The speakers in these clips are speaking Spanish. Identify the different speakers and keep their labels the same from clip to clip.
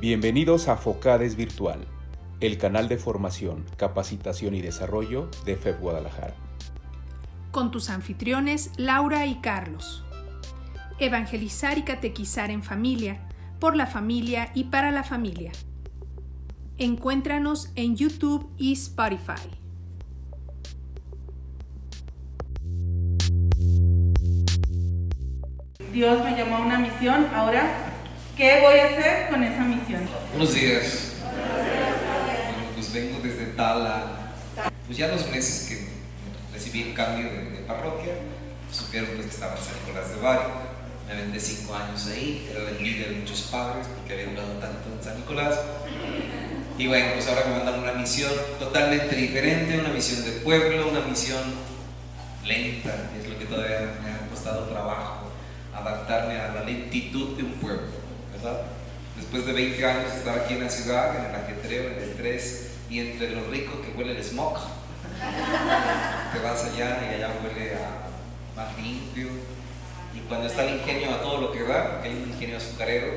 Speaker 1: Bienvenidos a Focades Virtual, el canal de formación, capacitación y desarrollo de FEB Guadalajara.
Speaker 2: Con tus anfitriones Laura y Carlos. Evangelizar y catequizar en familia, por la familia y para la familia. Encuéntranos en YouTube y Spotify.
Speaker 3: Dios me llamó a una misión, ahora, ¿qué voy a hacer con esa misión?
Speaker 4: Buenos días. Pues vengo desde Tala. Pues ya dos meses que recibí el cambio de, de parroquia. Supieron pues, que estaba en San Nicolás de Bari. Me vendé cinco años ahí. Era la envidia de muchos padres porque había durado tanto en San Nicolás. Y bueno, pues ahora me mandan una misión totalmente diferente, una misión de pueblo, una misión lenta, es lo que todavía me ha costado trabajo, adaptarme a la lentitud de un pueblo, Después de 20 años estar aquí en la ciudad, en el ajetreo, en el estrés y entre lo rico que huele el smog, te vas allá y allá huele más limpio. Y cuando está el ingenio a todo lo que da, porque hay un ingenio azucarero,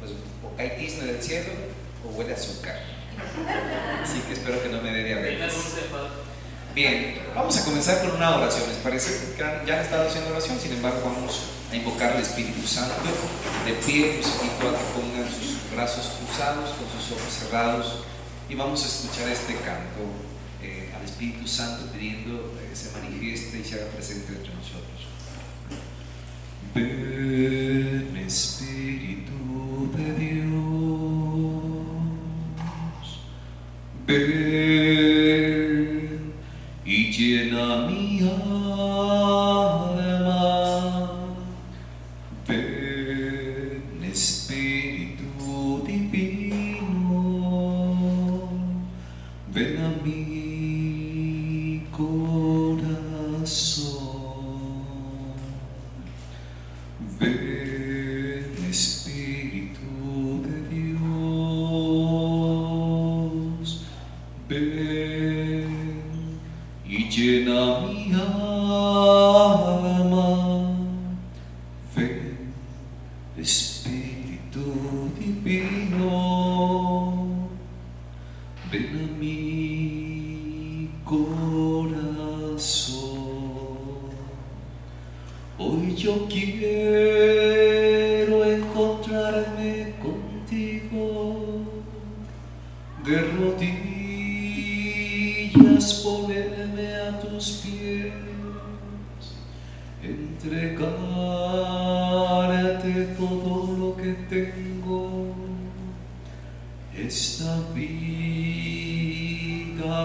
Speaker 4: pues o cae tizne del cielo o huele azúcar. Así que espero que no me dé diabetes. Bien, vamos a comenzar con una oración. ¿Les parece? Que ya han estado haciendo oración, sin embargo, vamos a invocar al Espíritu Santo. De pie, los invito a que pongan sus brazos cruzados, con sus ojos cerrados, y vamos a escuchar este canto eh, al Espíritu Santo pidiendo que se manifieste y se haga presente entre nosotros. Ven, Espíritu de Dios. Ven y llena mi alma. Tengo, esta vida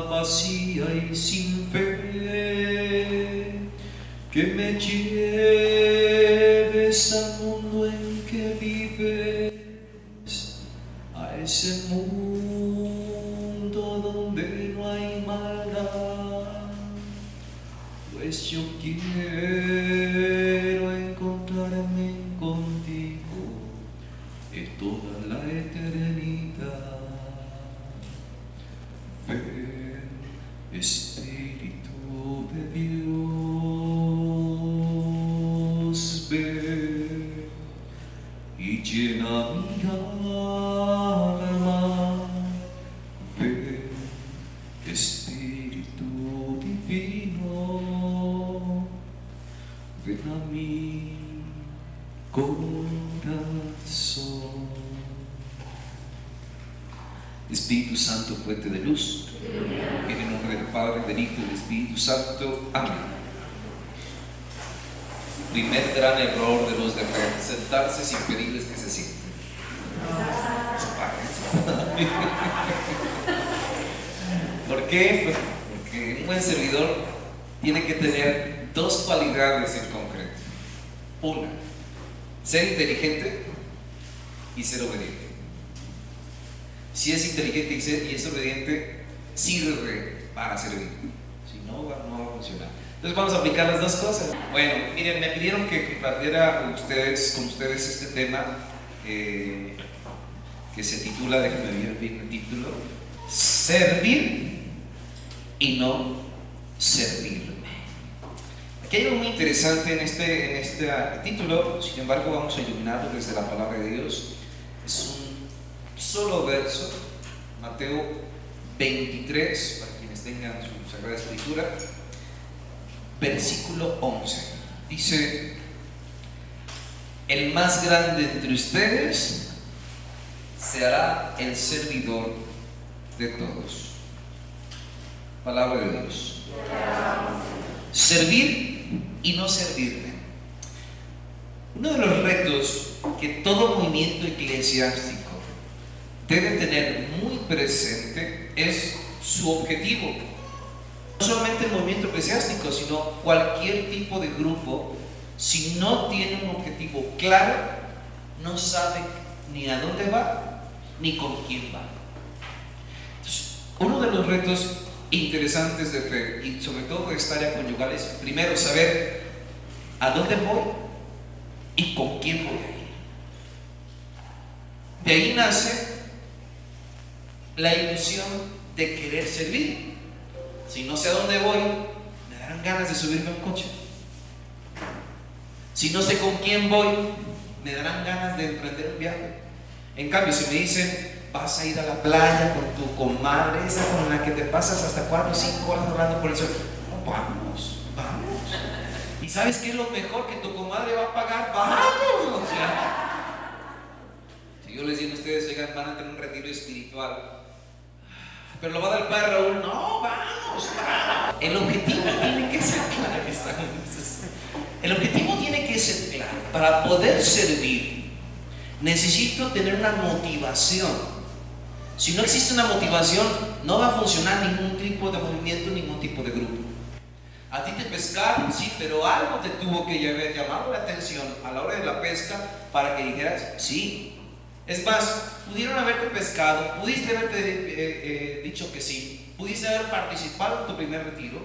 Speaker 4: vacía y sin fe que me lleves ser inteligente y ser obediente. Si es inteligente y, ser- es obediente, sirve para servir. Si no, no va a funcionar. Entonces vamos a aplicar las dos cosas. Bueno, miren, me pidieron que compartiera con ustedes, este tema eh, que se titula, déjenme ver bien el título, Servir y no servirme. Aquí hay algo muy interesante en este, en este título, sin embargo vamos a iluminarlo desde la palabra de Dios. Es un solo verso, Mateo 23, para quienes tengan su Sagrada Escritura, versículo 11. Dice, el más grande entre ustedes se hará el servidor de todos. Palabra de Dios. Servir y no servirme. Uno de los retos que todo movimiento eclesiástico debe tener muy presente es su objetivo. No solamente el movimiento eclesiástico, sino cualquier tipo de grupo, si no tiene un objetivo claro, no sabe ni a dónde va ni con quién va. uno de los retos interesantes de fe y sobre todo de esta área conyugal es primero saber a dónde voy y con quién voy a ir. De ahí nace la ilusión de querer servir. Si no sé a dónde voy, me darán ganas de subirme a un coche. Si no sé con quién voy, me darán ganas de emprender un viaje. En cambio, si me dicen, vas a ir a la playa con tu comadre, esa con la que te pasas hasta 4 o 5 horas hablando por el sol, vamos, vamos. ¿Y sabes qué es lo mejor que tu comadre va a pagar? Vamos. si yo les digo a ustedes, oigan, van a tener un retiro espiritual, pero lo va a dar el padre Raúl. No, vamos, vamos. El objetivo tiene que ser claro. El objetivo tiene que ser claro. Para poder servir, necesito tener una motivación. Si no existe una motivación, no va a funcionar ningún tipo de movimiento, ningún tipo de grupo. A ti te pescaron, sí, pero algo te tuvo que llamado la atención a la hora de la pesca para que dijeras, sí, es más, pudieron haberte pescado, pudiste haberte eh, eh, dicho que sí, pudiste haber participado en tu primer retiro,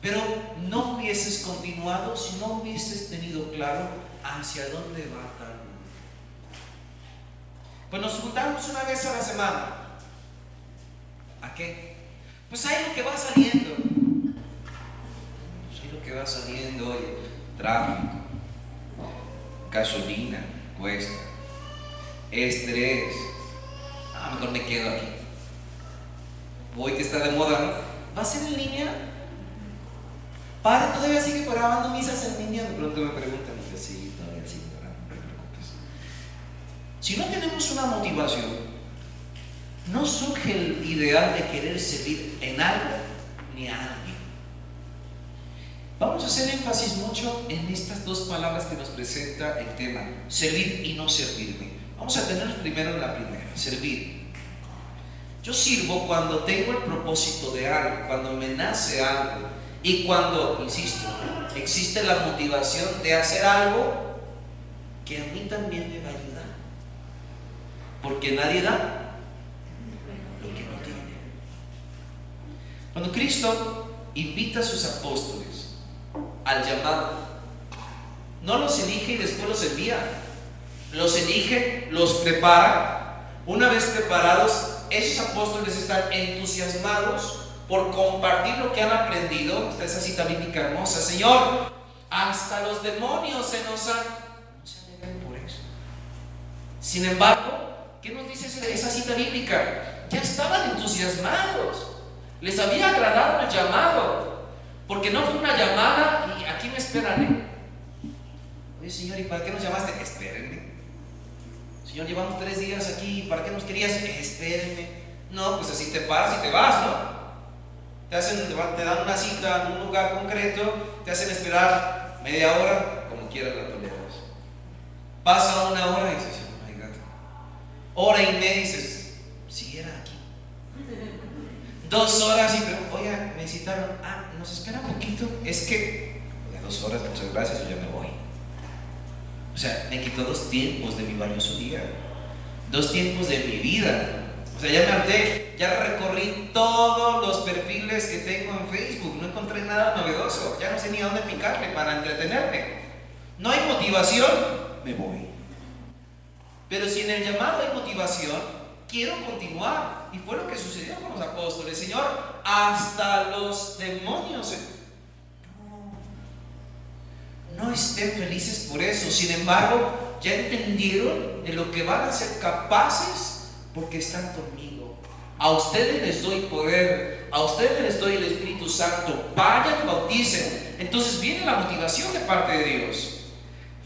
Speaker 4: pero no hubieses continuado si no hubieses tenido claro hacia dónde va tal Pues nos juntamos una vez a la semana. ¿A qué? Pues hay lo que va saliendo. Hay lo que va saliendo hoy. Tráfico, gasolina, cuesta estrés. Ah, mejor me quedo aquí. Voy que está de moda, ¿no? ¿Va a ser en línea? Para, todavía sigue grabando misas en línea. De pronto me preguntan, sí, todavía sigue grabando, no te preocupes. Si no tenemos una motivación, no surge el ideal de querer servir en algo ni a alguien. Vamos a hacer énfasis mucho en estas dos palabras que nos presenta el tema, servir y no servirme. Vamos a tener primero la primera, servir. Yo sirvo cuando tengo el propósito de algo, cuando me nace algo y cuando, insisto, existe la motivación de hacer algo que a mí también me va a ayudar. Porque nadie da lo que no tiene. Cuando Cristo invita a sus apóstoles al llamado, no los elige y después los envía los elige, los prepara. Una vez preparados, esos apóstoles están entusiasmados por compartir lo que han aprendido. Está esa cita bíblica hermosa. Señor, hasta los demonios se nos han... No por eso. Sin embargo, ¿qué nos dice esa cita bíblica? Ya estaban entusiasmados. Les había agradado el llamado. Porque no fue una llamada y aquí me esperan. Oye, Señor, ¿y para qué nos llamaste? Espérenme. Señor, llevamos tres días aquí, ¿para qué nos querías? Espérenme. No, pues así te paras y te vas, ¿no? Te, hacen, te dan una cita en un lugar concreto, te hacen esperar media hora, como quieras la toleras. Pasa una hora y dices. Hora y media dices, si era aquí. Dos horas y pregunto, oye, me citaron, ah, nos espera un poquito. Es que, dos horas, muchas gracias, yo ya me voy. O sea, me quitó dos tiempos de mi valioso día, dos tiempos de mi vida. O sea, ya me harté, ya recorrí todos los perfiles que tengo en Facebook, no encontré nada novedoso, ya no sé ni a dónde picarle para entretenerme. No hay motivación, me voy. Pero si en el llamado hay motivación, quiero continuar. Y fue lo que sucedió con los apóstoles. Señor, hasta los demonios no estén felices por eso. Sin embargo, ya entendieron de lo que van a ser capaces porque están conmigo. A ustedes les doy poder, a ustedes les doy el Espíritu Santo. Vayan y bauticen. Entonces viene la motivación de parte de Dios.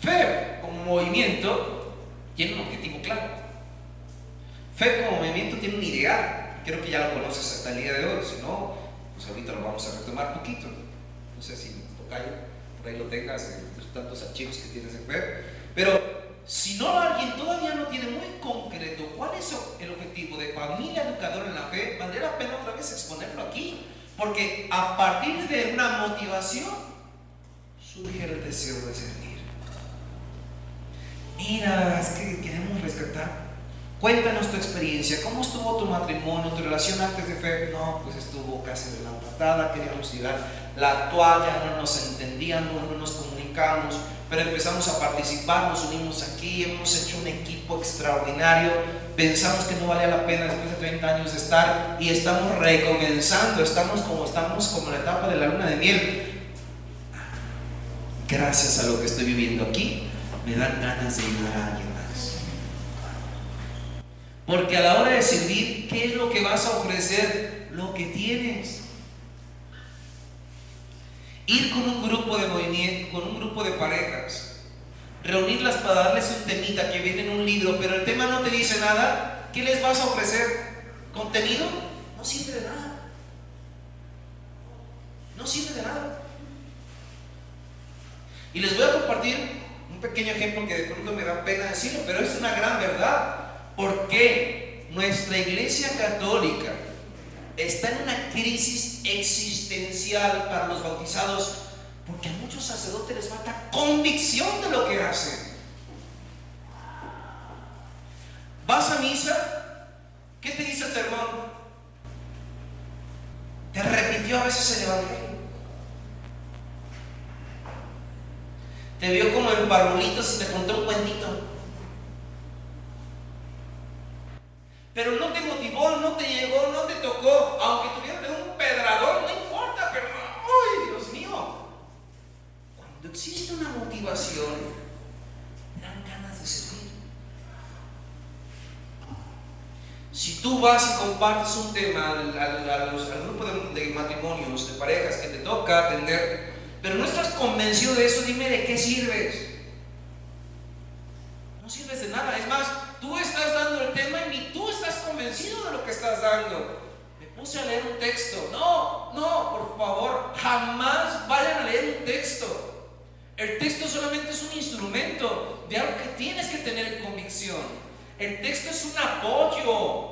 Speaker 4: Fe como movimiento tiene un objetivo claro. Fe como movimiento tiene un ideal. Creo que ya lo conoces hasta el día de hoy. Si no, pues ahorita lo vamos a retomar poquito. No sé si tocayo, por ahí lo tengas, en tantos archivos que tienes en fe. Pero si no alguien todavía no tiene muy concreto cuál es el objetivo de familia educadora en la fe, valdría la pena otra vez exponerlo aquí. Porque a partir de una motivación surge el deseo de servir. Mira, es que queremos rescatar. Cuéntanos tu experiencia, ¿cómo estuvo tu matrimonio, tu relación antes de fe? No, pues estuvo casi de la patada, queríamos tirar la toalla, no nos entendíamos, no nos comunicamos pero empezamos a participar, nos unimos aquí, hemos hecho un equipo extraordinario, pensamos que no valía la pena después de 30 años de estar y estamos recomenzando, estamos como estamos como en la etapa de la luna de miel. Gracias a lo que estoy viviendo aquí, me dan ganas de ayudar a alguien más. Porque a la hora de servir, ¿qué es lo que vas a ofrecer? Lo que tienes ir con un grupo de movimiento, con un grupo de parejas, reunirlas para darles un temita que viene en un libro, pero el tema no te dice nada, ¿qué les vas a ofrecer? ¿Contenido? No sirve de nada. No sirve de nada. Y les voy a compartir un pequeño ejemplo que de pronto me da pena decirlo, pero es una gran verdad. Porque nuestra iglesia católica está en una crisis existencial para los bautizados porque a muchos sacerdotes les falta convicción de lo que hacen. ¿Vas a misa? ¿Qué te dice el sermón? Te repitió a veces el Evangelio. Te vio como en parvulitos y te contó un cuentito. pero no te motivó, no te llegó, no te tocó, aunque tuvieras un pedrador, no importa, pero ¡ay, Dios mío! Cuando existe una motivación, dan ganas de servir. Si tú vas y compartes un tema al, grupo de, de, matrimonios, de parejas que te toca atender, pero no estás convencido de eso, dime de qué sirves. No sirves de nada. Es más, tú estás dando el tema y ni tú estás convencido de lo que estás dando. Me puse a leer un texto. No, no, por favor, jamás vayan a leer un texto. El texto solamente es un instrumento de algo que tienes que tener convicción. El texto es un apoyo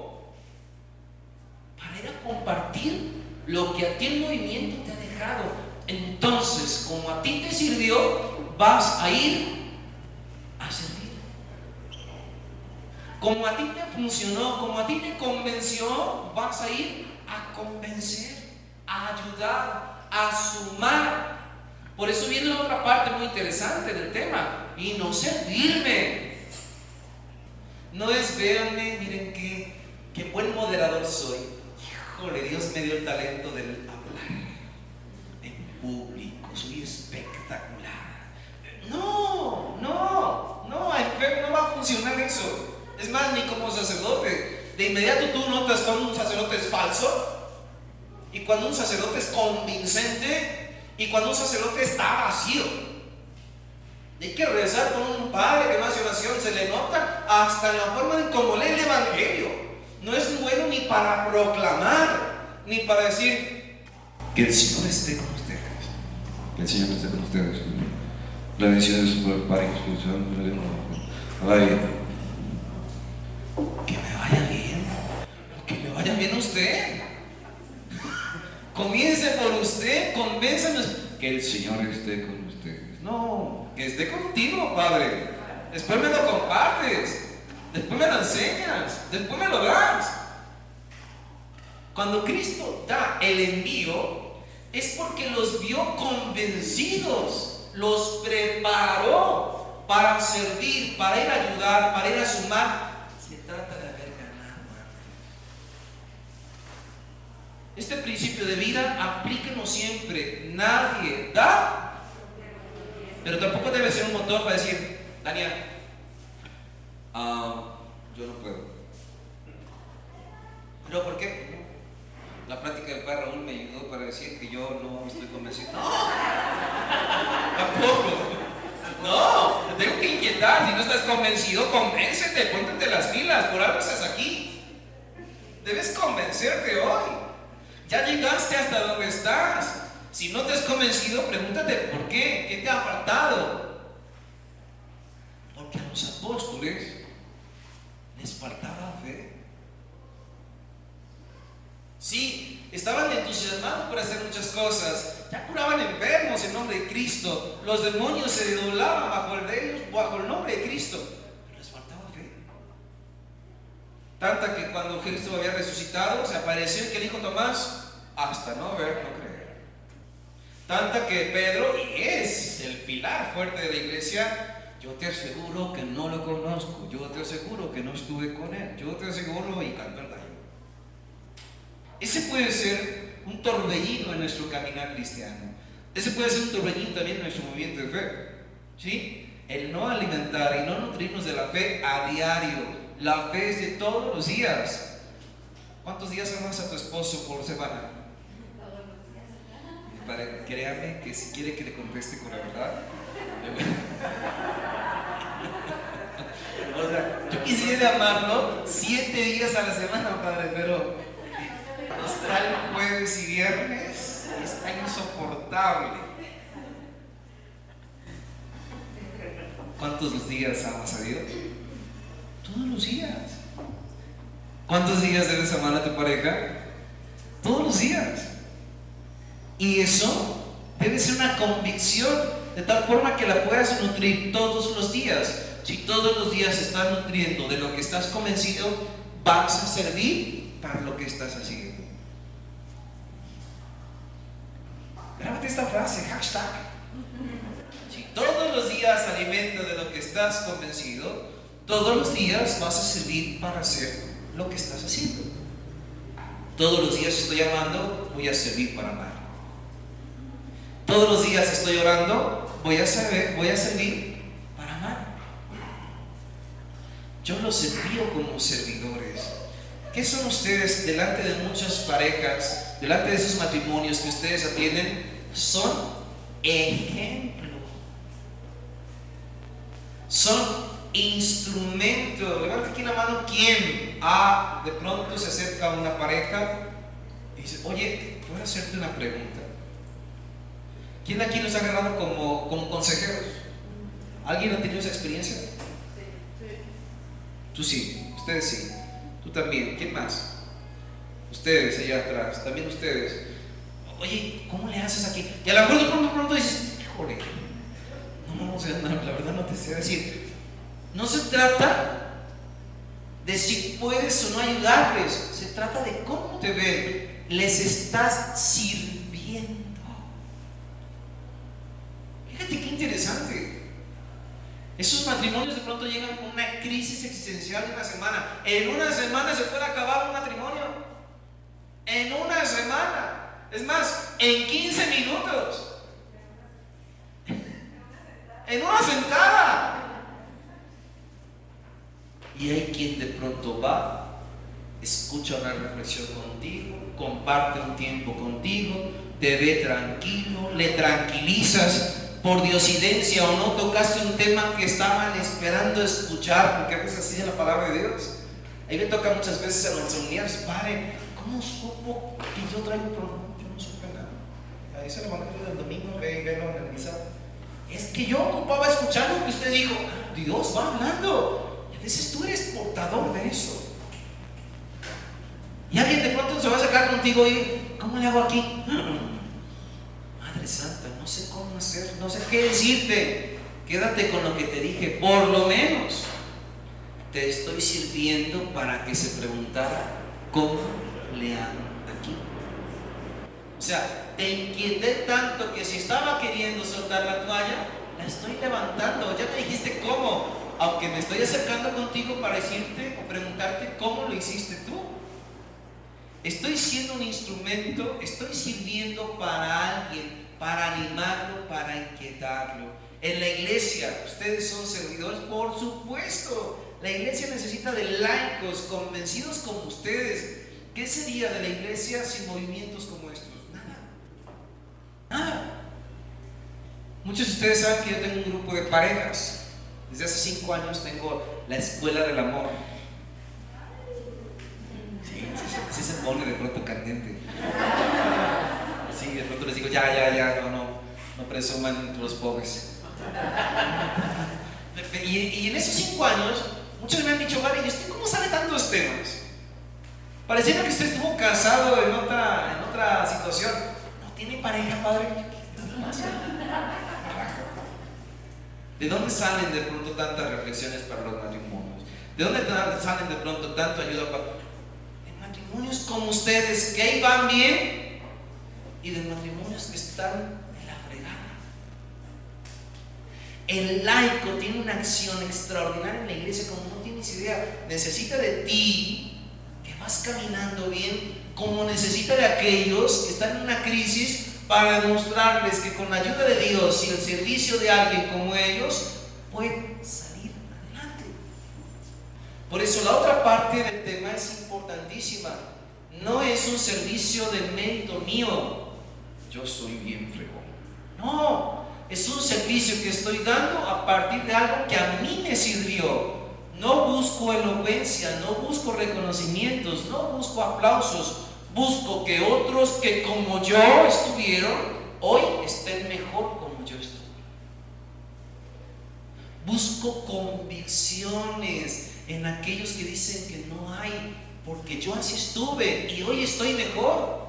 Speaker 4: para ir a compartir lo que a ti el movimiento te ha dejado. Entonces, como a ti te sirvió, vas a ir a servir. Como a ti te funcionó, como a ti te convenció, vas a ir a convencer, a ayudar, a sumar. Por eso viene la otra parte muy interesante del tema. Y no servirme. No es, véanme, miren qué, buen moderador soy. Híjole, Dios me dio el talento del hablar espectacular. No, no, no, no va a funcionar eso. Es más, ni como sacerdote. De inmediato tú notas cuando un sacerdote es falso y cuando un sacerdote es convincente y cuando un sacerdote está vacío. Hay que rezar con un padre que más oración se le nota hasta en la forma de cómo lee el Evangelio. No es bueno ni para proclamar, ni para decir que el Señor esté con ustedes.
Speaker 5: Que el Señor esté con ustedes. La bendición de su Padre Espíritu
Speaker 4: que me vaya bien, que me vaya bien a usted. Comience por usted, convénzanos que el Señor esté con ustedes. No, que esté contigo, Padre. Después me lo compartes, después me lo enseñas, después me lo das. Cuando Cristo da el envío, es porque los vio convencidos, los preparó para servir, para ir a ayudar, para ir a sumar trata de haber ganado Este principio de vida aplíquenos siempre. Nadie da, pero tampoco debe ser un motor para decir, Daniel, ah, yo no puedo. No, ¿por qué? La plática del padre Raúl me ayudó para decir que yo no estoy convencido. No, tampoco. No, te tengo que inquietar. Si no estás convencido, convéncete, póntete las pilas. Por algo estás aquí. Debes convencerte hoy. Ya llegaste hasta donde estás. Si no te has convencido, pregúntate por qué. ¿Qué te ha faltado? Porque a los apóstoles les faltaba fe. Sí, estaban entusiasmados por hacer muchas cosas. Ya curaban enfermos en nombre de Cristo. Los demonios se doblaban bajo el, de ellos, bajo el nombre de Cristo. Pero les faltaba fe. Tanta que cuando Cristo había resucitado, se apareció y que dijo Tomás, hasta no ver, no creer. Tanta que Pedro, y es el pilar fuerte de la iglesia, yo te aseguro que no lo conozco, yo te aseguro que no estuve con él, yo te aseguro y canto el. Ese puede ser un torbellino en nuestro caminar cristiano. Ese puede ser un torbellino también en nuestro movimiento de fe. ¿Sí? El no alimentar y no nutrirnos de la fe a diario. La fe es de todos los días. ¿Cuántos días amas a tu esposo por semana? Para, créame que si quiere que le conteste con la verdad. o sea, yo quisiera amarlo siete días a la semana, padre, pero jueves y viernes está insoportable. ¿Cuántos días amas a Dios? Todos los días. ¿Cuántos días debes amar a tu pareja? Todos los días. Y eso debe ser una convicción de tal forma que la puedas nutrir todos los días. Si todos los días estás nutriendo de lo que estás convencido, vas a servir para lo que estás haciendo. Esta frase, hashtag. Si todos los días alimenta de lo que estás convencido, todos los días vas a servir para hacer lo que estás haciendo. Todos los días estoy amando, voy a servir para amar. Todos los días estoy orando, voy a servir, voy a servir para amar. Yo los envío como servidores. ¿Qué son ustedes delante de muchas parejas, delante de esos matrimonios que ustedes atienden? Son ejemplo. Son instrumento. Levanta aquí la mano quién ah, de pronto se acerca a una pareja y dice, oye, ¿puedo hacerte una pregunta? ¿Quién aquí nos ha agarrado como, como consejeros? ¿Alguien ha tenido esa experiencia? Tú sí, ustedes sí. Tú también. ¿Quién más? Ustedes allá atrás, también ustedes. Oye, ¿cómo le haces aquí? Y a lo mejor de pronto, pronto dices, híjole, no, no, o sea, no, la verdad no te sé decir. No se trata de si puedes o no ayudarles, se trata de cómo te ven. Les estás sirviendo. Fíjate qué interesante. Esos matrimonios de pronto llegan con una crisis existencial de una semana. En una semana se puede acabar un matrimonio. En una semana. Es más, en 15 minutos. En una sentada. Y hay quien de pronto va, escucha una reflexión contigo, comparte un tiempo contigo, te ve tranquilo, le tranquilizas, por diosidencia o no tocaste un tema que estaban esperando escuchar, porque a veces así es la palabra de Dios. Ahí me toca muchas veces en las reuniones, padre, ¿cómo supo que yo traigo un problema? Yo no supe nada. Se lo mandé el domingo, ve, ve en el misa. Es que yo ocupaba escuchar lo que usted dijo. Dios va hablando. Y a veces tú eres portador de eso. Y alguien de pronto se va a sacar contigo y, ¿cómo le hago aquí? Madre Santa, no sé cómo hacer, no sé qué decirte. Quédate con lo que te dije, por lo menos te estoy sirviendo para que se preguntara cómo le hago sea, te inquieté tanto que si estaba queriendo soltar la toalla, la estoy levantando. Ya me dijiste cómo, aunque me estoy acercando contigo para decirte o preguntarte cómo lo hiciste tú. Estoy siendo un instrumento, estoy sirviendo para alguien, para animarlo, para inquietarlo. En la iglesia, ustedes son servidores, por supuesto. La iglesia necesita de laicos convencidos como ustedes, ¿Qué sería de la iglesia sin movimientos como. Nada. Muchos de ustedes saben que yo tengo un grupo de parejas. Desde hace cinco años tengo la escuela del amor. Sí, sí, se pone de pronto candente. Sí, de pronto les digo, ya, ya, ya, no, no, no presuman los pobres. Y, y, en esos cinco años, muchos me han dicho, vale, ¿y usted cómo sabe tantos temas? Pareciera que usted estuvo casado en otra, en otra situación. ¿No tiene pareja, padre? ¿De dónde salen de pronto tantas reflexiones para los matrimonios? ¿De dónde salen de pronto tanto ayuda para... De matrimonios como ustedes, que ahí van bien, y de matrimonios que están en la fregada. El laico tiene una acción extraordinaria en la iglesia como no tienes idea. Necesita de ti, que vas caminando bien, como necesita de aquellos que están en una crisis para demostrarles que con la ayuda de Dios y el servicio de alguien como ellos pueden salir adelante. Por eso la otra parte del tema es importantísima. No es un servicio de mérito mío. Yo soy bien fregón. No, es un servicio que estoy dando a partir de algo que a mí me sirvió. No busco elocuencia, no busco reconocimientos, no busco aplausos, Busco que otros que como yo estuvieron, hoy estén mejor como yo estuve. Busco convicciones en aquellos que dicen que no hay, porque yo así estuve y hoy estoy mejor.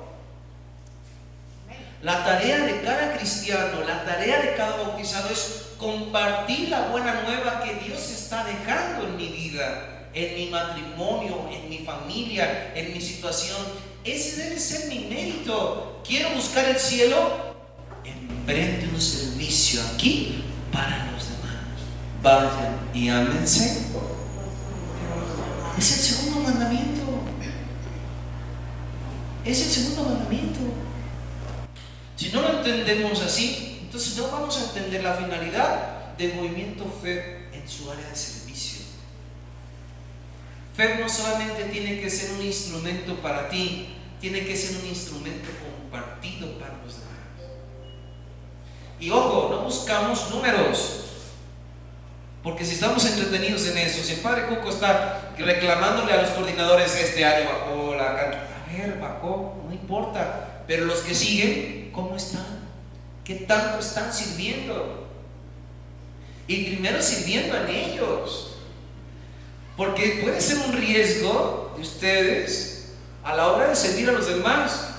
Speaker 4: La tarea de cada cristiano, la tarea de cada bautizado es compartir la buena nueva que Dios está dejando en mi vida, en mi matrimonio, en mi familia, en mi situación ese debe ser mi mérito. Quiero buscar el cielo. Emprende un servicio aquí para los demás. Vayan y ámense. Es el segundo mandamiento. Es el segundo mandamiento. Si no lo entendemos así, entonces no vamos a entender la finalidad del movimiento fe en su área de servicio. Fe no solamente tiene que ser un instrumento para ti, tiene que ser un instrumento compartido para los demás. Y ojo, no buscamos números. Porque si estamos entretenidos en eso, si el padre Cuco está reclamándole a los coordinadores este año bajó la a ver, bajó, no importa. Pero los que siguen, ¿cómo están? ¿Qué tanto están sirviendo? Y primero sirviendo en ellos. Porque puede ser un riesgo de ustedes a la hora de servir a los demás,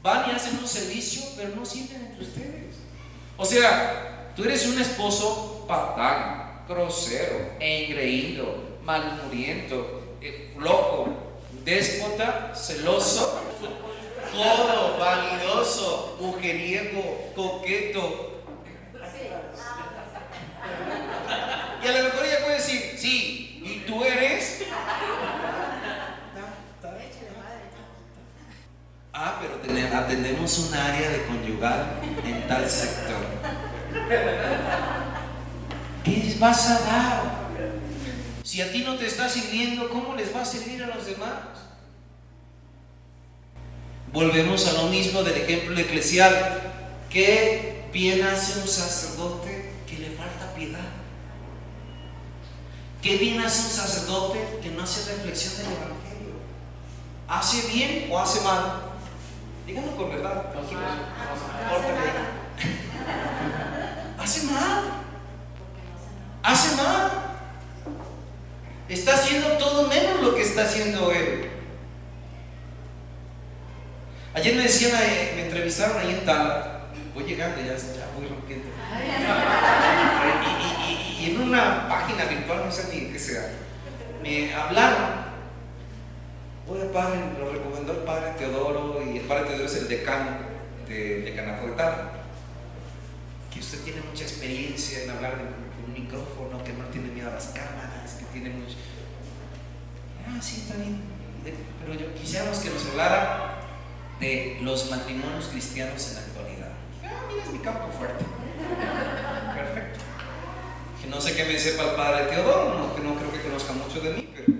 Speaker 4: van y hacen un servicio, pero no sirven entre ustedes. O sea, tú eres un esposo patán, grosero, engreído, malmuriento, eh, loco, déspota, celoso, codo, vanidoso, mujeriego, coqueto. Y a lo mejor ella puede decir, sí, ¿y tú eres? Ah, pero atendemos un área de conyugal en tal sector. ¿Qué les vas a dar? Si a ti no te está sirviendo, ¿cómo les va a servir a los demás? Volvemos a lo mismo del ejemplo eclesial. ¿Qué bien hace un sacerdote que le falta piedad? ¿Qué bien hace un sacerdote que no hace reflexión del Evangelio? ¿Hace bien o hace mal? Díganlo con verdad. Hace mal. Hace mal. Está haciendo todo menos lo que está haciendo él. Ayer me decían, eh, me entrevistaron ahí en Tala. Voy llegando, ya, ya voy rompiendo. Y, y, en una página virtual, no sé ni qué sea, me hablaron Oye, padre, lo recomendó el padre Teodoro y el padre Teodoro es el decano de, de Que usted tiene mucha experiencia en hablar con un micrófono, que no tiene miedo a las cámaras, que tiene mucho. Ah, sí, está bien. Pero yo quisiéramos que nos hablara de los matrimonios cristianos en la actualidad. Ah, mira, es mi campo fuerte. Perfecto. Que no sé qué me sepa el padre Teodoro, que no creo que conozca mucho de mí, pero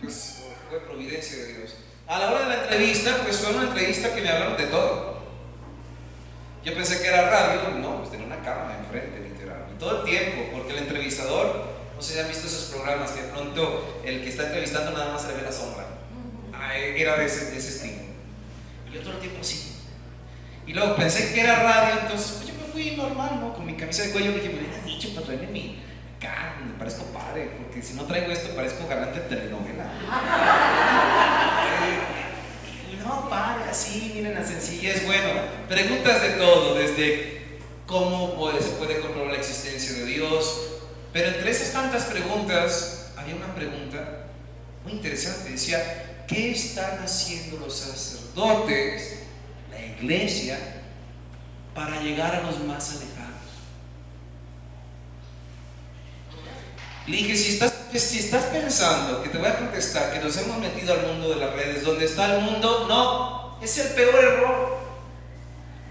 Speaker 4: pues fue providencia de Dios. A la hora de la entrevista, pues fue una entrevista que me hablaron de todo. Yo pensé que era radio, no, pues tenía una cámara enfrente, literal. Y todo el tiempo, porque el entrevistador, no sé si han visto esos programas que de pronto el que está entrevistando nada más se le ve la sombra. Ah, era de ese, de ese estilo. Y yo todo el tiempo sí. Y luego pensé que era radio, entonces pues yo me fui normal, ¿no? Con mi camisa de cuello, dije, me hubieras dicho para traerme mi me parezco padre, porque si no traigo esto parezco galante de telenovela. No, padre, así, miren la sencillez. Bueno, preguntas de todo, desde cómo se puede comprobar la existencia de Dios. Pero entre esas tantas preguntas, había una pregunta muy interesante. Decía, ¿qué están haciendo los sacerdotes, la iglesia, para llegar a los más alejados? Le dije, si estás, si estás pensando que te voy a contestar que nos hemos metido al mundo de las redes, donde está el mundo, no, es el peor error.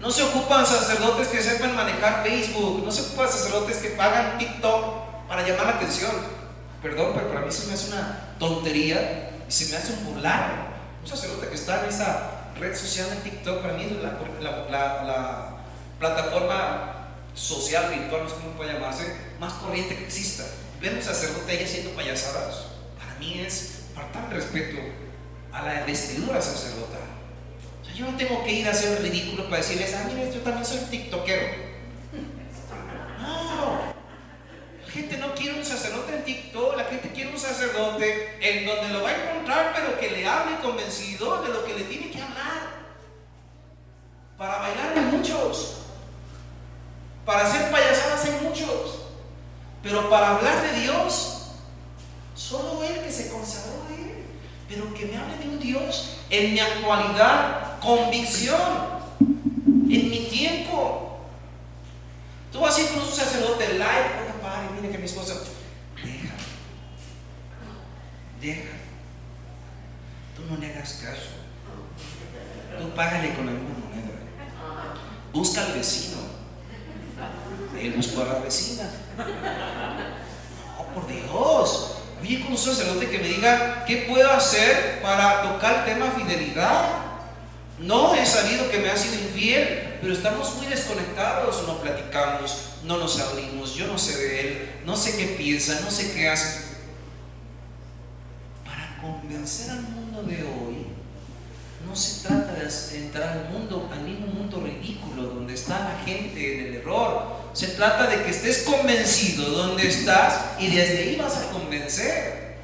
Speaker 4: No se ocupan sacerdotes que sepan manejar Facebook, no se ocupan sacerdotes que pagan TikTok para llamar la atención. Perdón, pero para mí se me hace una tontería y se me hace un burlar. Un sacerdote que está en esa red social de TikTok, para mí es la, la- la- la plataforma social, virtual, no sé cómo puede llamarse, más corriente que exista. Ver un sacerdote ahí haciendo payasadas, para mí es faltar respeto a la vestidura sacerdotal. Yo no tengo que ir a hacer ridículo para decirles, ah, mire, yo también soy tiktokero. No, la gente no quiere un sacerdote en TikTok, la gente quiere un sacerdote en donde lo va a encontrar, pero que le hable convencido de lo que le tiene que hablar. Para bailar hay muchos, para hacer payasadas hay muchos, pero para hablar de Dios, solo Él que se consagró a Él, pero que me hable de un Dios en mi actualidad, convicción, en mi tiempo. Tú vas a con un sacerdote live, oiga, padre, mire que mi esposa, deja, deja, tú no le hagas caso, tú págale con misma moneda, busca al vecino, él buscó a la vecina. No, por Dios. Oye, con un sacerdote que me diga qué puedo hacer para tocar el tema fidelidad. No he sabido que me ha sido infiel, pero estamos muy desconectados, no platicamos, no nos abrimos, yo no sé de él, no sé qué piensa, no sé qué hace. Para convencer al mundo de hoy, no se trata de entrar al mundo, al mismo mundo ridículo donde está la gente en el error. Se trata de que estés convencido donde estás y desde ahí vas a convencer.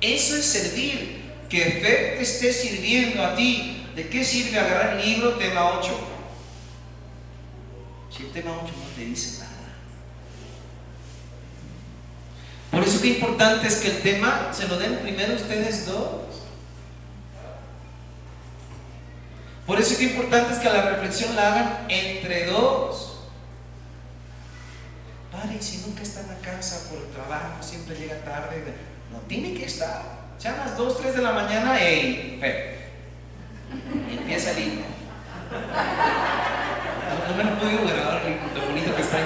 Speaker 4: Eso es servir. Que fe te esté sirviendo a ti. ¿De qué sirve agarrar el libro tema 8? Si el tema 8 no te dice nada. Por eso que importante es que el tema se lo den primero ustedes dos. Por eso que importante es que la reflexión la hagan entre dos. Padre, y si nunca está en la casa por el trabajo, siempre llega tarde, no tiene que estar. Sean las 2, 3 de la mañana, ¡ey! Empieza el himno. No, me lo puedo grabar, lo bonito que está. yo.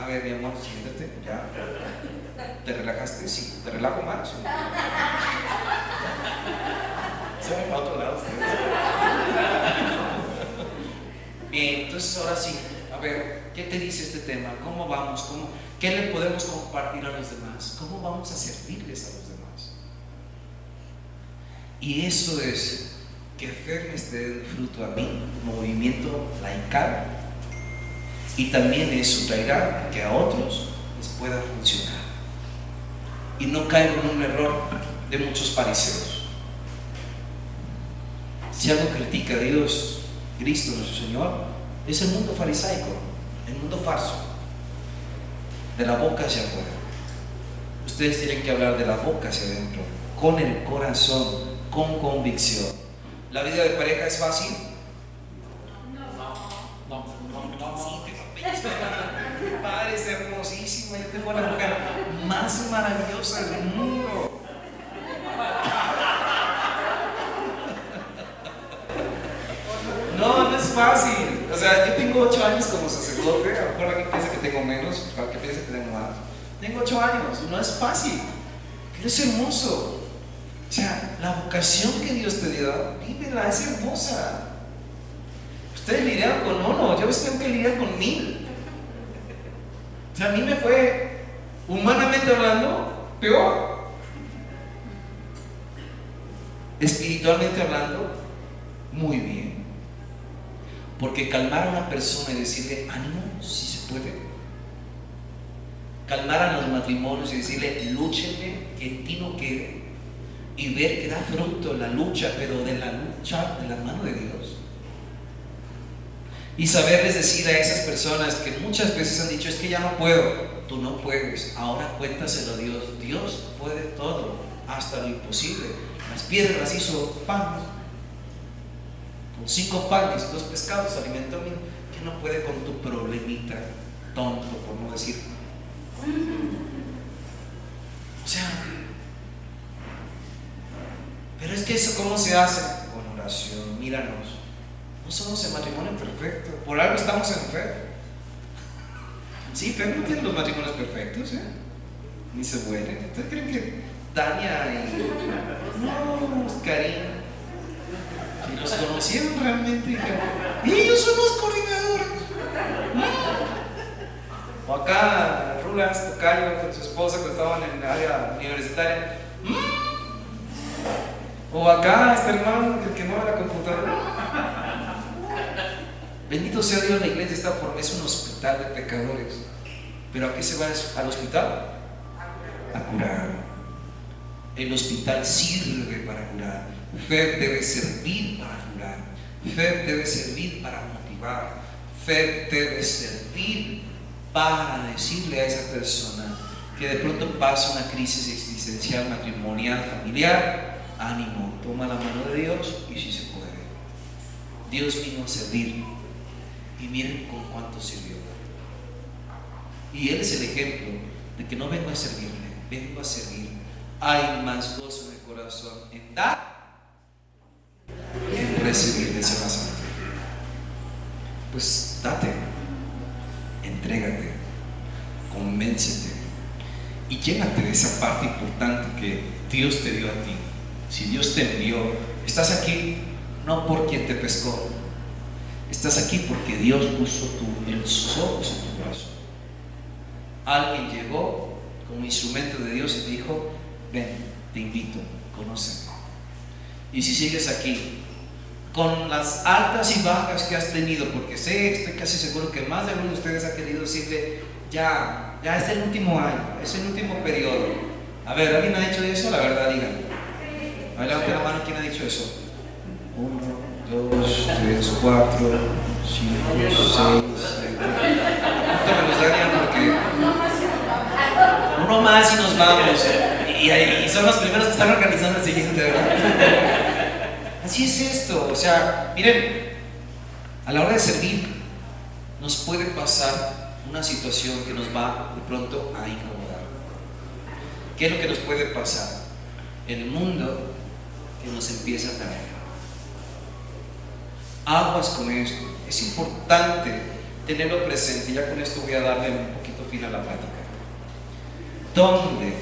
Speaker 4: A ver, mi amor, siéntate, ya. ¿Te relajaste? Sí, te relajo más. Bien, entonces ahora sí, a ver, ¿qué te dice este tema? ¿Cómo vamos? ¿Cómo, ¿Qué le podemos compartir a los demás? ¿Cómo vamos a servirles a los demás? Y eso es que Fer me esté fruto a mí, movimiento laical, y también eso traerá que a otros les pueda funcionar. Y no caigo en un error de muchos fariseos. Si algo critica a Dios, Cristo nuestro Señor, es el mundo farisaico, el mundo falso, de la boca hacia afuera. Ustedes tienen que hablar de la boca hacia adentro, con el corazón, con convicción. ¿La vida de pareja es fácil? No, no, no, no. Te Padre, es hermosísima. Yo tengo la mujer más maravillosa del mundo. No, no es fácil. O sea, yo tengo ocho años como sacerdote. A lo mejor alguien piensa que tengo menos, que piensa que tengo más. Tengo ocho años. No es fácil. Pero es hermoso. O sea, la vocación que Dios te dio, vívela, es hermosa. Ustedes lidiaron con uno, yo tengo que lidiar con mil. O sea, a mí me fue, humanamente hablando, peor. Espiritualmente hablando, muy bien. Porque calmar a una persona y decirle, ánimo, si se puede. Calmar a los matrimonios y decirle, lúchenle, que en ti no quede. Y ver que da fruto la lucha, pero de la lucha de la mano de Dios. Y saberles decir a esas personas que muchas veces han dicho, es que ya no puedo. Tú no puedes. Ahora cuéntaselo a Dios. Dios puede todo, hasta lo imposible. Las piedras hizo pan. Cinco panes dos pescados alimentó a mí. ¿Qué no puede con tu problemita tonto, por no decir? O sea, pero es que eso, ¿cómo se hace? Con oración, míranos. No somos el matrimonio perfecto. Por algo estamos en fe. Sí, fe no tiene los matrimonios perfectos, ¿eh? Ni se mueren. ¿Ustedes creen que Tania y. No, Karina. Los conocieron realmente, dijeron, y ellos son los coordinadores. O acá, Rulas, Tocayo, con su esposa cuando estaban en el área universitaria. O acá, este hermano, que mueve la computadora. Bendito sea Dios, la iglesia está forma, es un hospital de pecadores. ¿Pero a qué se va al hospital? A curar. El hospital sirve para curar. Fe debe servir para curar. Fe debe servir para motivar. Fe debe servir para decirle a esa persona que de pronto pasa una crisis existencial, matrimonial, familiar. Ánimo, toma la mano de Dios y si se puede. Dios vino a servir y miren con cuánto sirvió. Y Él es el ejemplo de que no vengo a servirle, vengo a servir. Hay más gozo en el corazón en dar Pues date, entrégate, convéncete y llénate de esa parte importante que Dios te dio a ti. Si Dios te envió, estás aquí no por quien te pescó, Estás aquí porque Dios puso tu, el ojos en tu corazón. Alguien llegó como instrumento de Dios y dijo, ven, te invito, conóceme. Y si sigues aquí, con las altas y bajas que has tenido, porque sé, estoy casi seguro que más de uno de ustedes ha querido decirle, ya, ya es el último año, es el último periodo. A ver, ¿alguien ha dicho eso? La verdad, díganme. A ver, levante la mano, ¿quién ha dicho eso? Uno, dos, tres, cuatro, cinco, seis, siete. Apúntame los Daniel porque uno más y nos vamos. Y- y son los primeros que están organizando el siguiente, ¿verdad? Así es esto. O sea, miren, a la hora de servir, nos puede pasar una situación que nos va de pronto a incomodar. ¿Qué es lo que nos puede pasar? El mundo que nos empieza a traer aguas con esto. Es importante tenerlo presente. Ya con esto voy a darle un poquito fin a la plática. ¿Dónde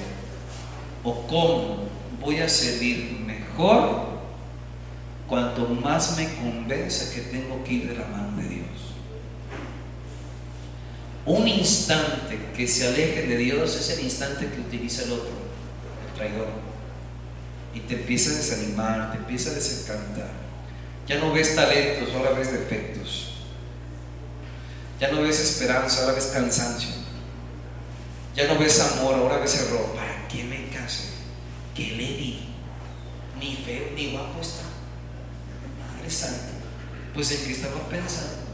Speaker 4: o cómo voy a servir mejor cuanto más me convenza que tengo que ir de la mano de Dios? Un instante que se aleje de Dios es el instante que utiliza el otro, el traidor. Y te empieza a desanimar, te empieza a desencantar. Ya no ves talentos, ahora ves defectos. Ya no ves esperanza, ahora ves cansancio. Ya no ves amor, ahora ves error. ¿Para qué me casé? ¿Qué le di? Ni feo ni guapo está. Pues qué estaba pensando.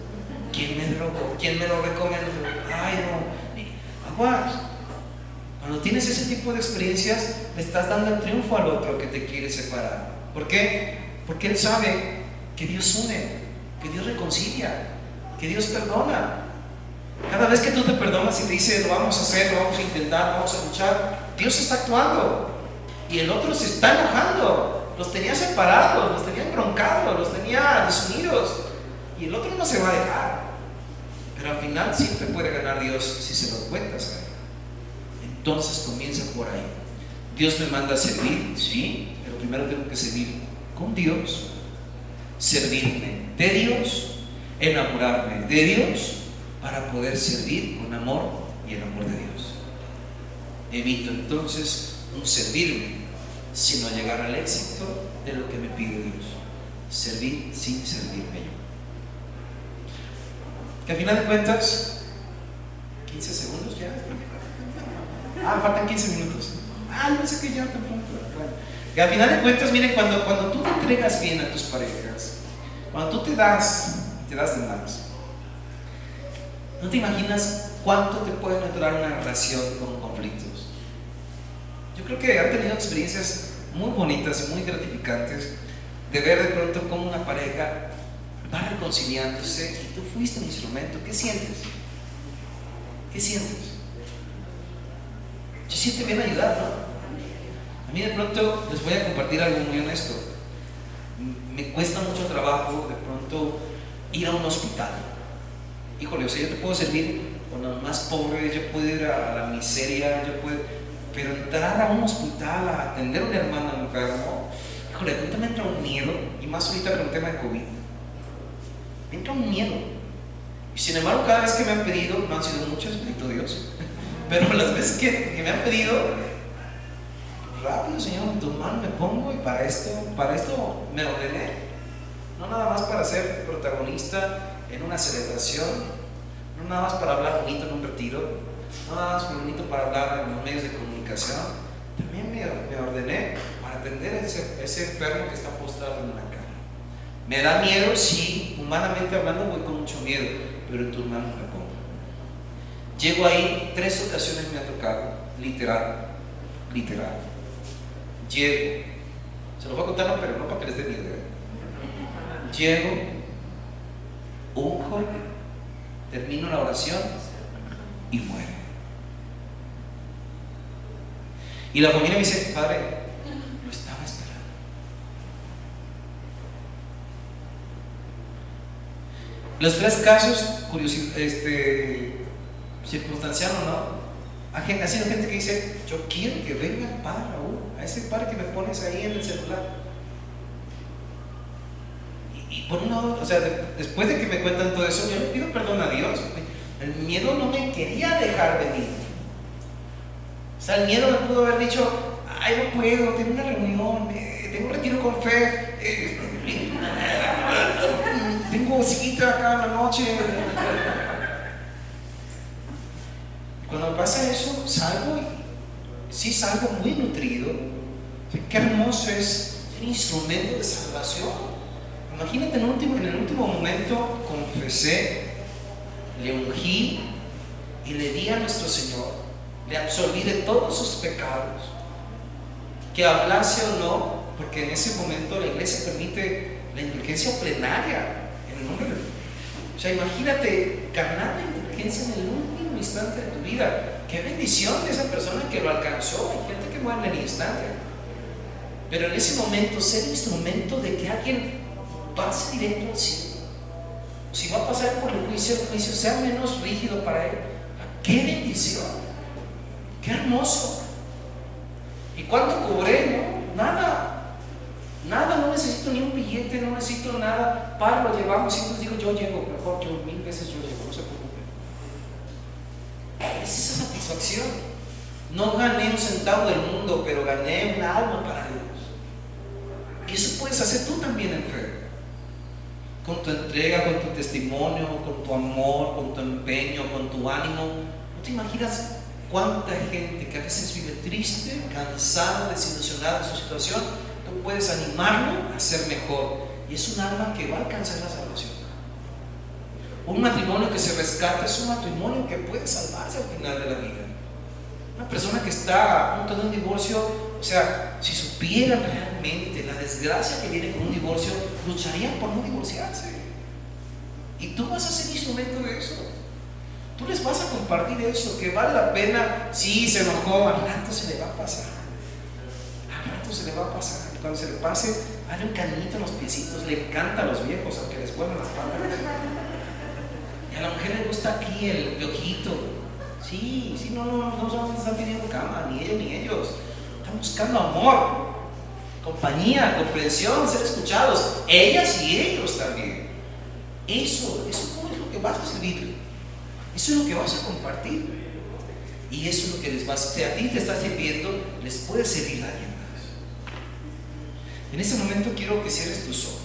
Speaker 4: ¿Quién me drogó? ¿Quién me lo recomendó? Ay, no. Aguas. Cuando tienes ese tipo de experiencias, le estás dando el triunfo al otro que te quiere separar. ¿Por qué? Porque él sabe que Dios une, que Dios reconcilia, que Dios perdona. Cada vez que tú te perdonas y te dice, lo vamos a hacer, lo vamos a intentar, vamos a luchar, Dios está actuando. Y el otro se está enojando. Los tenía separados, los tenía broncados, los tenía desunidos. Y el otro no se va a dejar. Pero al final siempre puede ganar Dios si se lo cuentas a. Entonces comienza por ahí. Dios me manda a servir, sí, pero primero tengo que servir con Dios, servirme de Dios, enamorarme de Dios para poder servir con amor y el amor de Dios. Evito entonces un servirme, sino llegar al éxito de lo que me pide Dios. Servir sin servirme yo. Que al final de cuentas, 15 segundos ya. Ah, faltan 15 minutos. Ah, no sé que ya tampoco. Que al final de cuentas, miren, cuando, cuando tú te entregas bien a tus parejas, cuando tú te das, te das de más, no te imaginas cuánto te puede durar una relación con conflictos. Yo creo que han tenido experiencias muy bonitas y muy gratificantes de ver de pronto cómo una pareja va reconciliándose y tú fuiste un instrumento. ¿Qué sientes? ¿Qué sientes? Se siente bien ayudar, ¿no? A mí de pronto les voy a compartir algo muy honesto. Me cuesta mucho trabajo de pronto ir a un hospital. Híjole, o sea, yo te puedo servir con los más pobres, yo puedo ir a la miseria, yo puedo... Pero entrar a un hospital a atender a un hermano enfermo, híjole, ahorita me entra un miedo, y más ahorita con el tema de COVID. Me entra un miedo. Y sin embargo, cada vez que me han pedido, no han sido muchas, bendito Dios, pero las veces que, me han pedido, rápido, Señor, en tu mano me pongo y para esto, para esto me ordené. No nada más para ser protagonista en una celebración, no nada más para hablar bonito en un retiro, no nada más bonito para hablar en los medios de comunicación. También me, ordené para atender a ese, ese enfermo que está postrado en una cama. Me da miedo, sí, humanamente hablando voy con mucho miedo, pero en tus manos me pongo. Llego ahí, tres ocasiones me ha tocado, literal, literal Llego, se lo voy a contar, pero no para que les dé miedo. ¿eh? Llego, unjo, termino la oración y muere. Y la familia me dice, padre, lo estaba esperando. Los tres casos, este, circunstancial o no, ha sido gente que dice, yo quiero que venga el padre Raúl a ese par que me pones ahí en el celular. Y, por un lado, o sea, después de que me cuentan todo eso, yo le pido perdón a Dios. El miedo no me quería dejar venir. El miedo me pudo haber dicho, ay, no puedo, tengo una reunión, eh, tengo un retiro con fe, eh, tengo cita acá en la noche. Cuando pasa eso, salgo y sí salgo muy nutrido. Qué hermoso es un instrumento de salvación. Imagínate en, último, en el último momento confesé, le ungí y le di a nuestro Señor, le absorbí de todos sus pecados. Que hablase o no, porque en ese momento la iglesia permite la indulgencia plenaria en el nombre de O sea, imagínate ganar la indulgencia en el último instante de tu vida. Qué bendición de esa persona que lo alcanzó. Hay gente que muere en el instante. Pero en ese momento, ser instrumento de que alguien pase directo al cielo. Si va a pasar por el juicio, el juicio sea menos rígido para él. ¡Qué bendición! ¡Qué hermoso! ¿Y cuánto cobré? No, nada. Nada, no necesito ni un billete, no necesito nada. Para, lo llevamos. Y entonces digo, yo llego, mejor yo mil veces yo llego, no se preocupen. Es esa satisfacción. No gané un centavo del mundo, pero gané un alma para Dios. Y eso puedes hacer tú también en fe. Con tu entrega, con tu testimonio, con tu amor, con tu empeño, con tu ánimo. ¿No te imaginas cuánta gente que a veces vive triste, cansada, desilusionada de su situación, tú puedes animarlo a ser mejor? Y es un alma que va a alcanzar la salvación. Un matrimonio que se rescata es un matrimonio que puede salvarse al final de la vida. Una persona que está a punto de un divorcio, o sea, si supieran realmente la desgracia que viene con un divorcio, lucharían por no divorciarse. Y tú vas a ser instrumento de eso. Tú les vas a compartir eso, que vale la pena. Sí, se enojó, al rato se le va a pasar. Al rato se le va a pasar. Cuando se le pase, dale un cariñito en los piecitos. Le encanta a los viejos, aunque les vuelvan las patas. Y a la mujer le gusta aquí el piojito. Sí, sí, no, no, no, no están pidiendo cama, ni ella ni ellos. Están buscando amor. compañía, comprensión, ser escuchados, ellas y ellos también. Eso, eso es lo que vas a servir. Eso es lo que vas a compartir. Y eso es lo que les va a, si a ti te está sirviendo, les puede servir a alguien más. En este momento quiero que cierres tus ojos.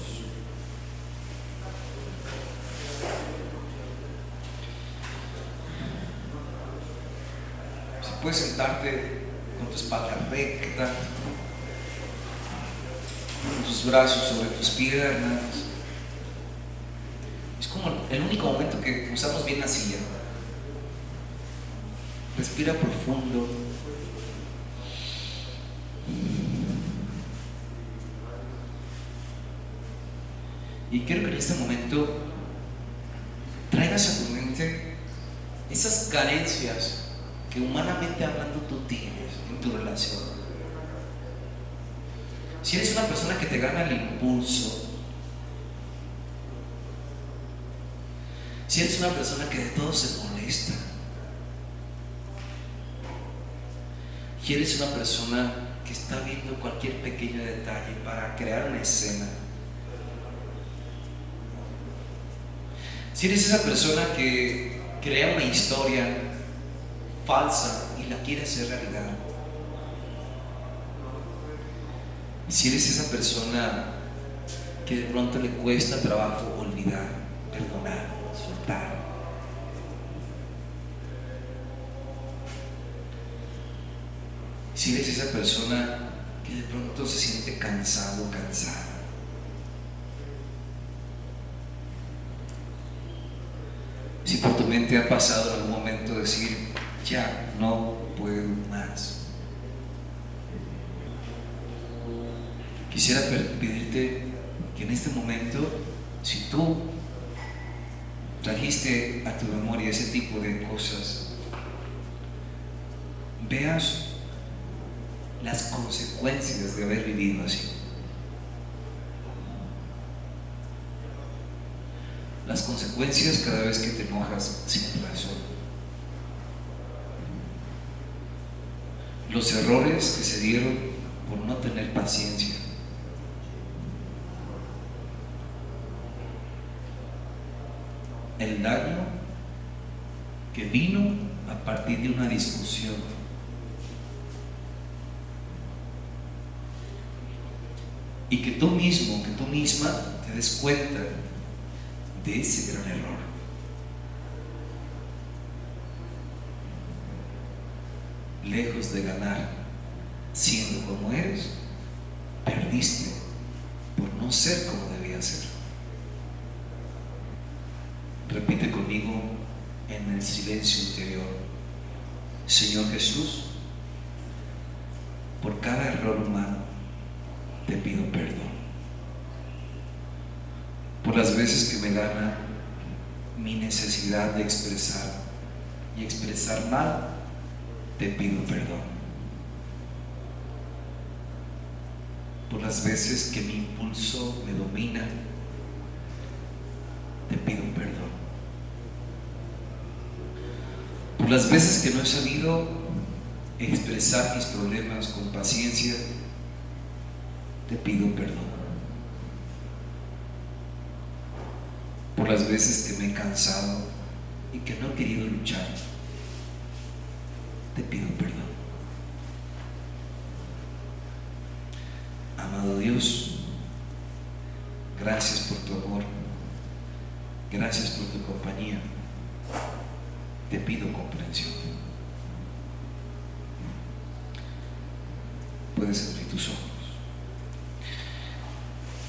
Speaker 4: Si puedes sentarte con tu espalda recta, con tus brazos sobre tus piernas. Es como el único momento que usamos bien la silla. Respira profundo. Y quiero que en este momento traigas a tu mente esas carencias que humanamente hablando tú tienes en tu relación. Si eres una persona que te gana el impulso, si eres una persona que de todo se molesta, si eres una persona que está viendo cualquier pequeño detalle para crear una escena, si eres esa persona que crea una historia falsa y la quiere hacer realidad, si eres esa persona que de pronto le cuesta trabajo olvidar, perdonar, soltar, si eres esa persona que de pronto se siente cansado, cansada, si por tu mente ha pasado algún momento decir, ya no puedo más. Quisiera pedirte que en este momento, si tú trajiste a tu memoria ese tipo de cosas, veas las consecuencias de haber vivido así. Las consecuencias cada vez que te enojas sin razón. Los errores que se dieron por no tener paciencia. El daño que vino a partir de una discusión. Y que tú mismo, que tú misma te des cuenta de ese gran error. Lejos de ganar siendo como eres, perdiste por no ser como debía ser. Repite conmigo en el silencio interior, Señor Jesús, por cada error humano te pido perdón por las veces que me gana mi necesidad de expresar y expresar mal, te pido perdón. Por las veces que mi impulso me domina, te pido perdón. Por las veces que no he sabido expresar mis problemas con paciencia, te pido perdón. por las veces que me he cansado y que no he querido luchar. Te pido perdón. Amado Dios, gracias por tu amor, gracias por tu compañía. Te pido comprensión. Puedes abrir tus ojos.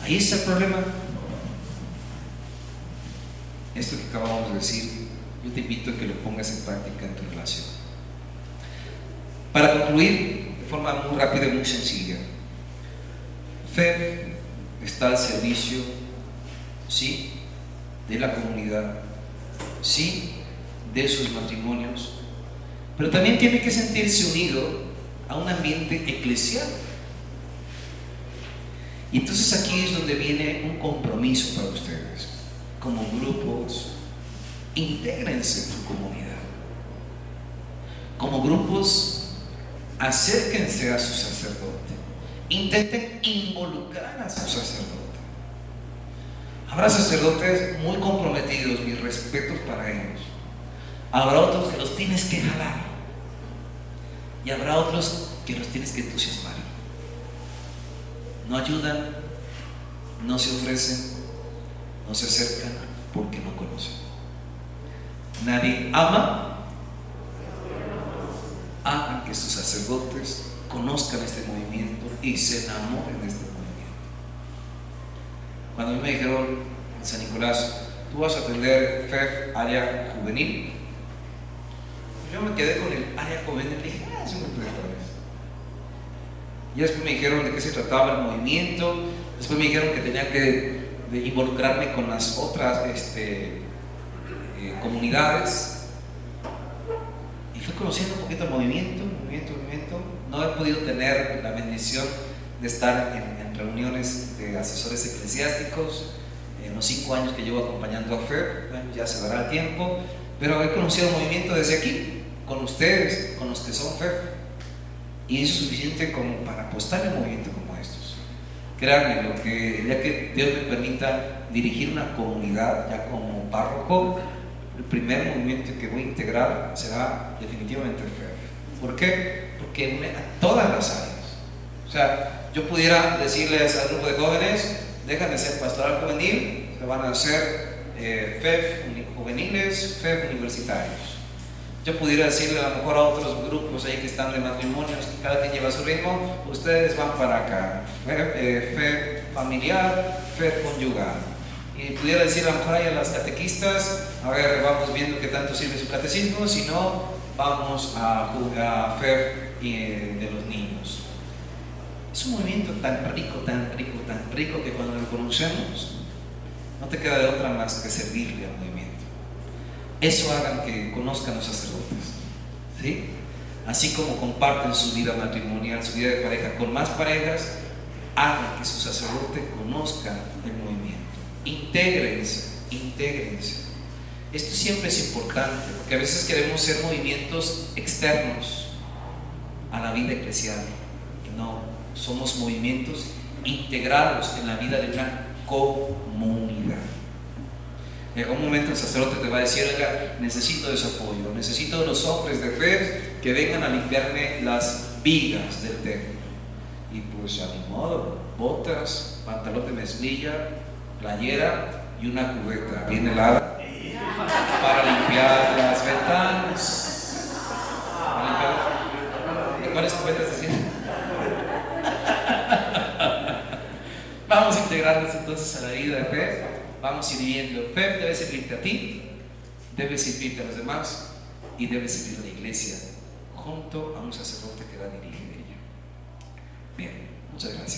Speaker 4: Ahí el problema esto que acabamos de decir, yo te invito a que lo pongas en práctica en tu relación. Para concluir, de forma muy rápida y muy sencilla, fe está al servicio, sí, de la comunidad, sí, de sus matrimonios, pero también tiene que sentirse unido a un ambiente eclesial. Y entonces aquí es donde viene un compromiso para ustedes como grupos, intégrense en tu comunidad. Como grupos, acérquense a su sacerdote intenten involucrar a su sacerdote. Habrá sacerdotes muy comprometidos, mis respetos para ellos. Habrá otros que los tienes que jalar. Y habrá otros que los tienes que entusiasmar. No ayudan, no se ofrecen, no se acercan porque no conocen. Nadie ama hagan que sus sacerdotes conozcan este movimiento y se enamoren de este movimiento. Cuando a mí me dijeron en San Nicolás, tú vas a atender FEF área juvenil, yo me quedé con el área juvenil y dije, ah, es un Y después me dijeron de qué se trataba el movimiento, después me dijeron que tenía que involucrarme con las otras este, eh, comunidades. Fui conociendo un poquito el movimiento, movimiento, movimiento. No he podido tener la bendición de estar en, reuniones de asesores eclesiásticos. En los cinco años que llevo acompañando a FER, ya se dará el tiempo, pero he conocido el movimiento desde aquí, con ustedes, con los que son FER, y es suficiente como para apostar en movimiento como estos. Créanme, lo que, ya que Dios me permita dirigir una comunidad ya como párroco, el primer movimiento que voy a integrar será definitivamente el FEF. ¿Por qué? Porque une a todas las áreas. O sea, yo pudiera decirles al grupo de jóvenes, dejan de ser pastoral juvenil, se van a ser eh, FEF juveniles, FEF universitarios. Yo pudiera decirle a lo mejor a otros grupos ahí que están de matrimonios, que cada quien lleva su ritmo, ustedes van para acá. Eh, familiar, FEF conyugal y pudiera decir a lo mejor a las catequistas, a ver, vamos viendo qué tanto sirve su catecismo, si no, vamos a jugar FER de los niños. Es un movimiento tan rico, tan rico, tan rico que cuando lo conocemos, no te queda de otra más que servirle al movimiento. Eso hagan que conozcan los sacerdotes. ¿sí? Así como comparten su vida matrimonial, su vida de pareja con más parejas, hagan que su sacerdote conozca el movimiento. Intégrense, intégrense. Esto siempre es importante, porque a veces queremos ser movimientos externos a la vida eclesial. No, somos movimientos integrados en la vida de una comunidad. En algún momento el sacerdote te va a decir, oiga, necesito de su apoyo, necesito de los hombres de fe que vengan a limpiarme las vigas del templo. Y pues a mi modo, botas, pantalón de mezclilla, playera y una cubeta bien helada para limpiar las ventanas. ¿De cuáles cubetas decían? Vamos a integrarnos entonces a la vida de fe. Vamos a ir viviendo. Fe debe servirte a ti, debe servirte a los demás y debe servir a la iglesia junto a un sacerdote que la dirige ella. Bien, muchas gracias.